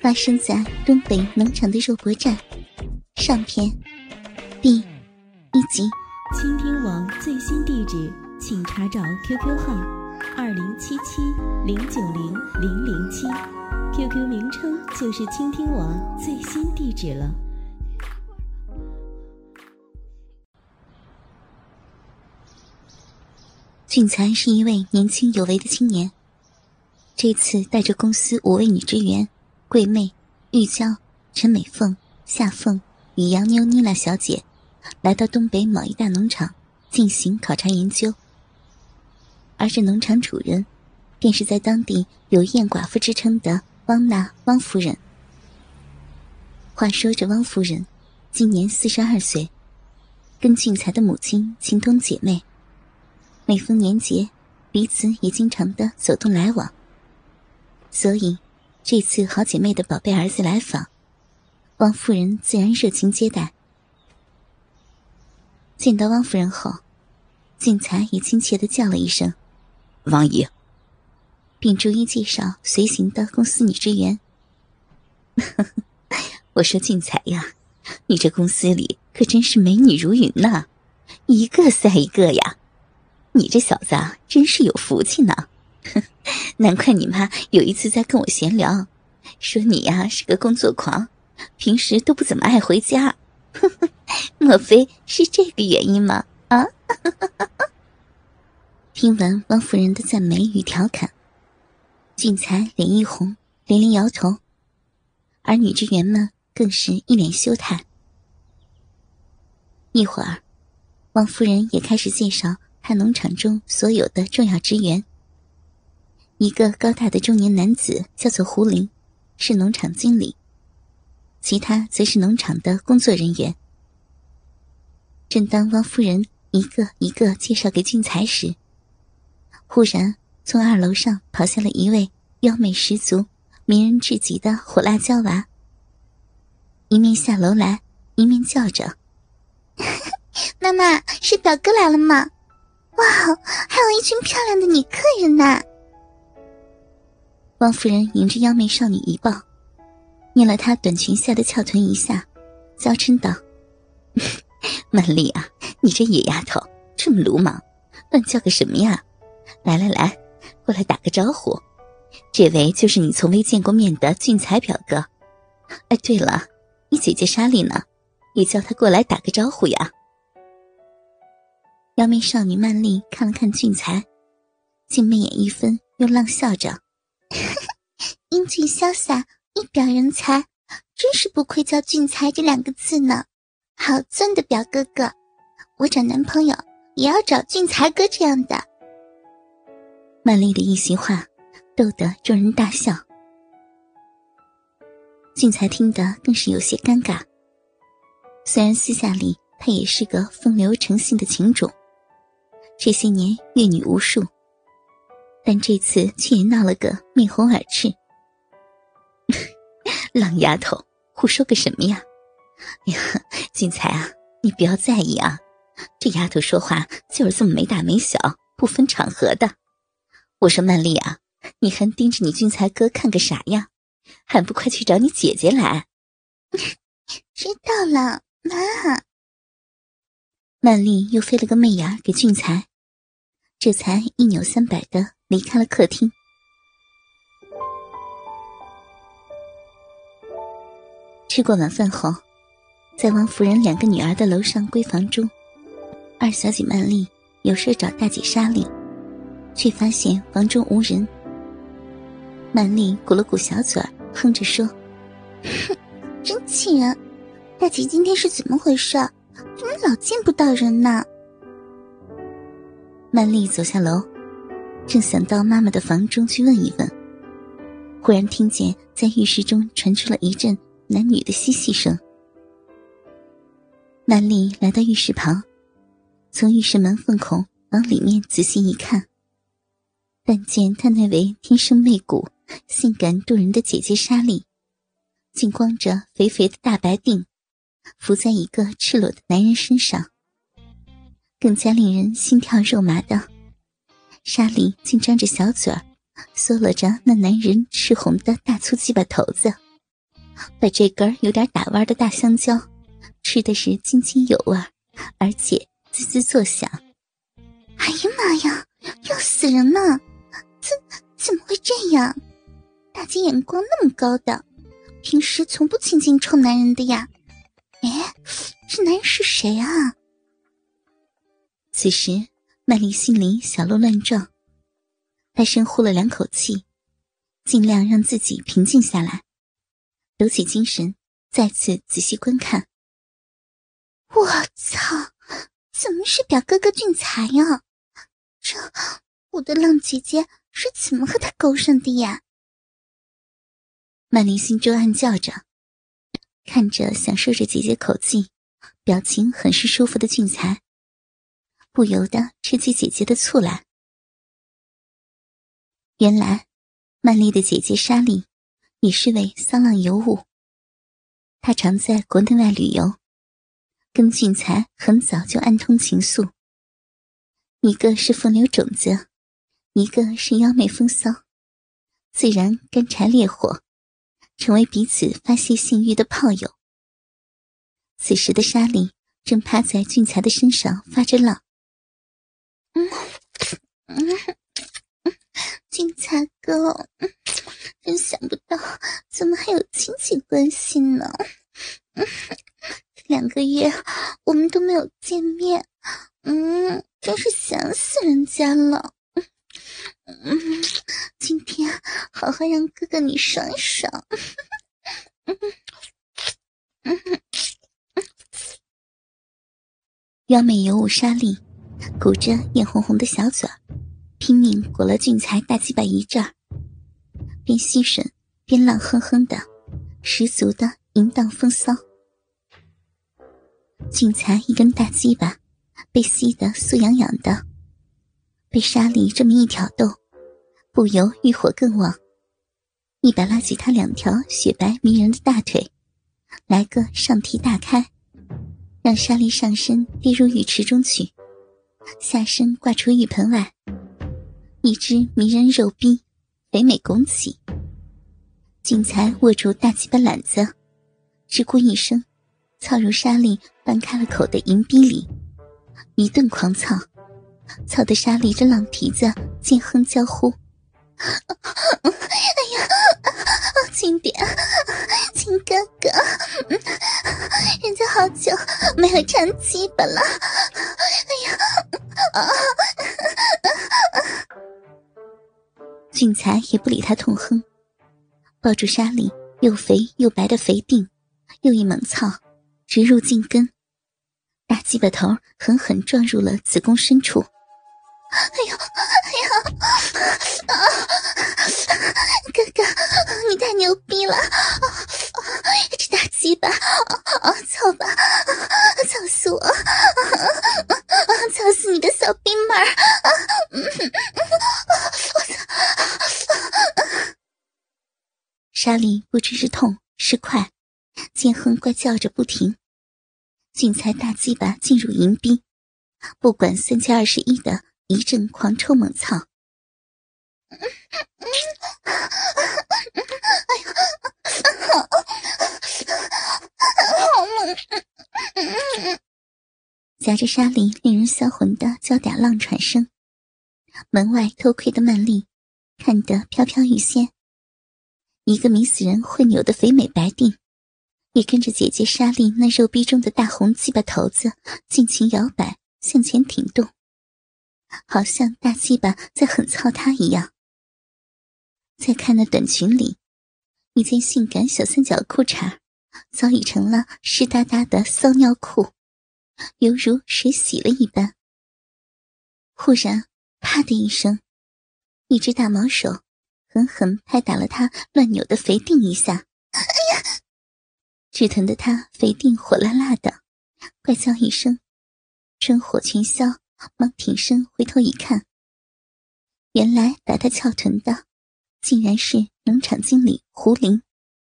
发生在东北农场的肉搏战上篇第一集。倾听网最新地址，请查找 QQ 号二零七七零九零零零七，QQ 名称就是倾听网最新地址了。俊才是一位年轻有为的青年，这次带着公司五位女职员。桂妹、玉娇、陈美凤、夏凤与杨妞妮娜小姐来到东北某一大农场进行考察研究，而这农场主人便是在当地有“燕寡妇”之称的汪娜汪夫人。话说，这汪夫人今年四十二岁，跟俊才的母亲情同姐妹，每逢年节，彼此也经常的走动来往，所以。这次好姐妹的宝贝儿子来访，汪夫人自然热情接待。见到汪夫人后，俊才也亲切的叫了一声“汪姨”，并逐一介绍随行的公司女职员。我说俊才呀，你这公司里可真是美女如云呐，一个赛一个呀！你这小子真是有福气呢。难怪你妈有一次在跟我闲聊，说你呀是个工作狂，平时都不怎么爱回家。莫非是这个原因吗？啊！听闻汪夫人的赞美与调侃，俊才脸一红，连连摇头，而女职员们更是一脸羞态。一会儿，汪夫人也开始介绍她农场中所有的重要职员。一个高大的中年男子叫做胡林，是农场经理。其他则是农场的工作人员。正当汪夫人一个一个介绍给俊才时，忽然从二楼上跑下了一位妖媚十足、迷人至极的火辣椒娃，一面下楼来，一面叫着：“ 妈妈，是表哥来了吗？哇，还有一群漂亮的女客人呢！”汪夫人迎着妖媚少女一抱，捏了她短裙下的翘臀一下，娇嗔道：“曼丽啊，你这野丫头这么鲁莽，乱叫个什么呀？来来来，过来打个招呼。这位就是你从未见过面的俊才表哥。哎，对了，你姐姐莎莉呢？也叫她过来打个招呼呀。”妖媚少女曼丽看了看俊才，竟媚眼一分，又浪笑着。英俊潇洒，一表人才，真是不愧叫俊才这两个字呢。好俊的表哥哥，我找男朋友也要找俊才哥这样的。曼丽的一席话，逗得众人大笑。俊才听得更是有些尴尬。虽然私下里他也是个风流成性的情种，这些年阅女无数。但这次却也闹了个面红耳赤。浪丫头，胡说个什么呀？哎呀，俊才啊，你不要在意啊。这丫头说话就是这么没大没小，不分场合的。我说曼丽啊，你还盯着你俊才哥看个啥呀？还不快去找你姐姐来？知道了，妈。曼丽又飞了个媚眼给俊才，这才一扭三摆的。离开了客厅。吃过晚饭后，在王夫人两个女儿的楼上闺房中，二小姐曼丽有事找大姐莎莉，却发现房中无人。曼丽鼓了鼓小嘴哼着说：“哼，真气人！大姐今天是怎么回事？怎么老见不到人呢？”曼丽走下楼。正想到妈妈的房中去问一问，忽然听见在浴室中传出了一阵男女的嬉戏声。曼丽来到浴室旁，从浴室门缝孔往里面仔细一看，但见她那位天生媚骨、性感动人的姐姐莎莉，竟光着肥肥的大白腚，伏在一个赤裸的男人身上。更加令人心跳肉麻的。沙莉竟张着小嘴儿，嗦了着那男人赤红的大粗鸡巴头子。把这根有点打弯的大香蕉吃的是津津有味，而且滋滋作响。哎呀妈呀，要死人了！怎怎么会这样？大姐眼光那么高的，平时从不亲近臭男人的呀。哎，这男人是谁啊？此时，曼丽心里小鹿乱撞，她深呼了两口气，尽量让自己平静下来。抖起精神，再次仔细观看。我操！怎么是表哥哥俊才呀？这我的浪姐姐是怎么和他勾上的呀？曼玲心中暗叫着，看着享受着姐姐口气、表情很是舒服的俊才，不由得吃起姐姐的醋来。原来，曼丽的姐姐莎莉。也是位骚浪尤物，她常在国内外旅游，跟俊才很早就暗通情愫。一个是风流种子，一个是妖媚风骚，自然干柴烈火，成为彼此发泄性欲的炮友。此时的莎莉正趴在俊才的身上发着浪。嗯嗯嗯，俊才哥。真想不到，怎么还有亲戚关系呢？嗯两个月我们都没有见面，嗯，真是想死人家了。嗯，今天好好让哥哥你爽爽。妖美尤物莎莉鼓着眼红红的小嘴，拼命裹了俊才大鸡巴一阵儿。边吸吮边浪哼哼的，十足的淫荡风骚。俊才一根大鸡巴被吸得酥痒痒的，被沙莉这么一挑逗，不由欲火更旺，一把拉起他两条雪白迷人的大腿，来个上提大开，让沙莉上身跌入浴池中去，下身挂出浴盆外，一只迷人肉逼。肥美拱起，俊才握住大鸡巴篮子，直呼一声，操入沙莉半开了口的银逼里，一顿狂操，操得沙莉这浪蹄子尖哼娇呼：“ 哎呀，轻点，亲哥哥，人家好久没有缠鸡巴了，哎呀，！”俊才也不理他痛哼，抱住沙莉又肥又白的肥腚，又一猛操，直入茎根，大鸡巴头狠狠撞入了子宫深处。哎呦，哎呀，啊！哥哥，你太牛逼了大鸡巴，啊，操吧，操死我！操死你的小兵妹儿！我操！莎莉不知是痛是快，尖哼怪叫着不停。俊才大鸡巴进入迎宾，不管三七二十一的一阵狂抽猛操。夹着莎莉令人销魂的娇嗲浪喘声，门外偷窥的曼丽看得飘飘欲仙。一个迷死人会扭的肥美白腚，也跟着姐姐莎莉那肉逼中的大红鸡巴头子尽情摇摆，向前挺动，好像大鸡巴在狠操她一样。再看那短裙里，一件性感小三角裤衩，早已成了湿哒哒的骚尿裤，犹如水洗了一般。忽然，啪的一声，一只大毛手。狠狠拍打了他乱扭的肥腚一下，哎呀！只疼的他肥腚火辣辣的，怪叫一声，春火全消，忙挺身回头一看，原来把他翘臀的，竟然是农场经理胡林。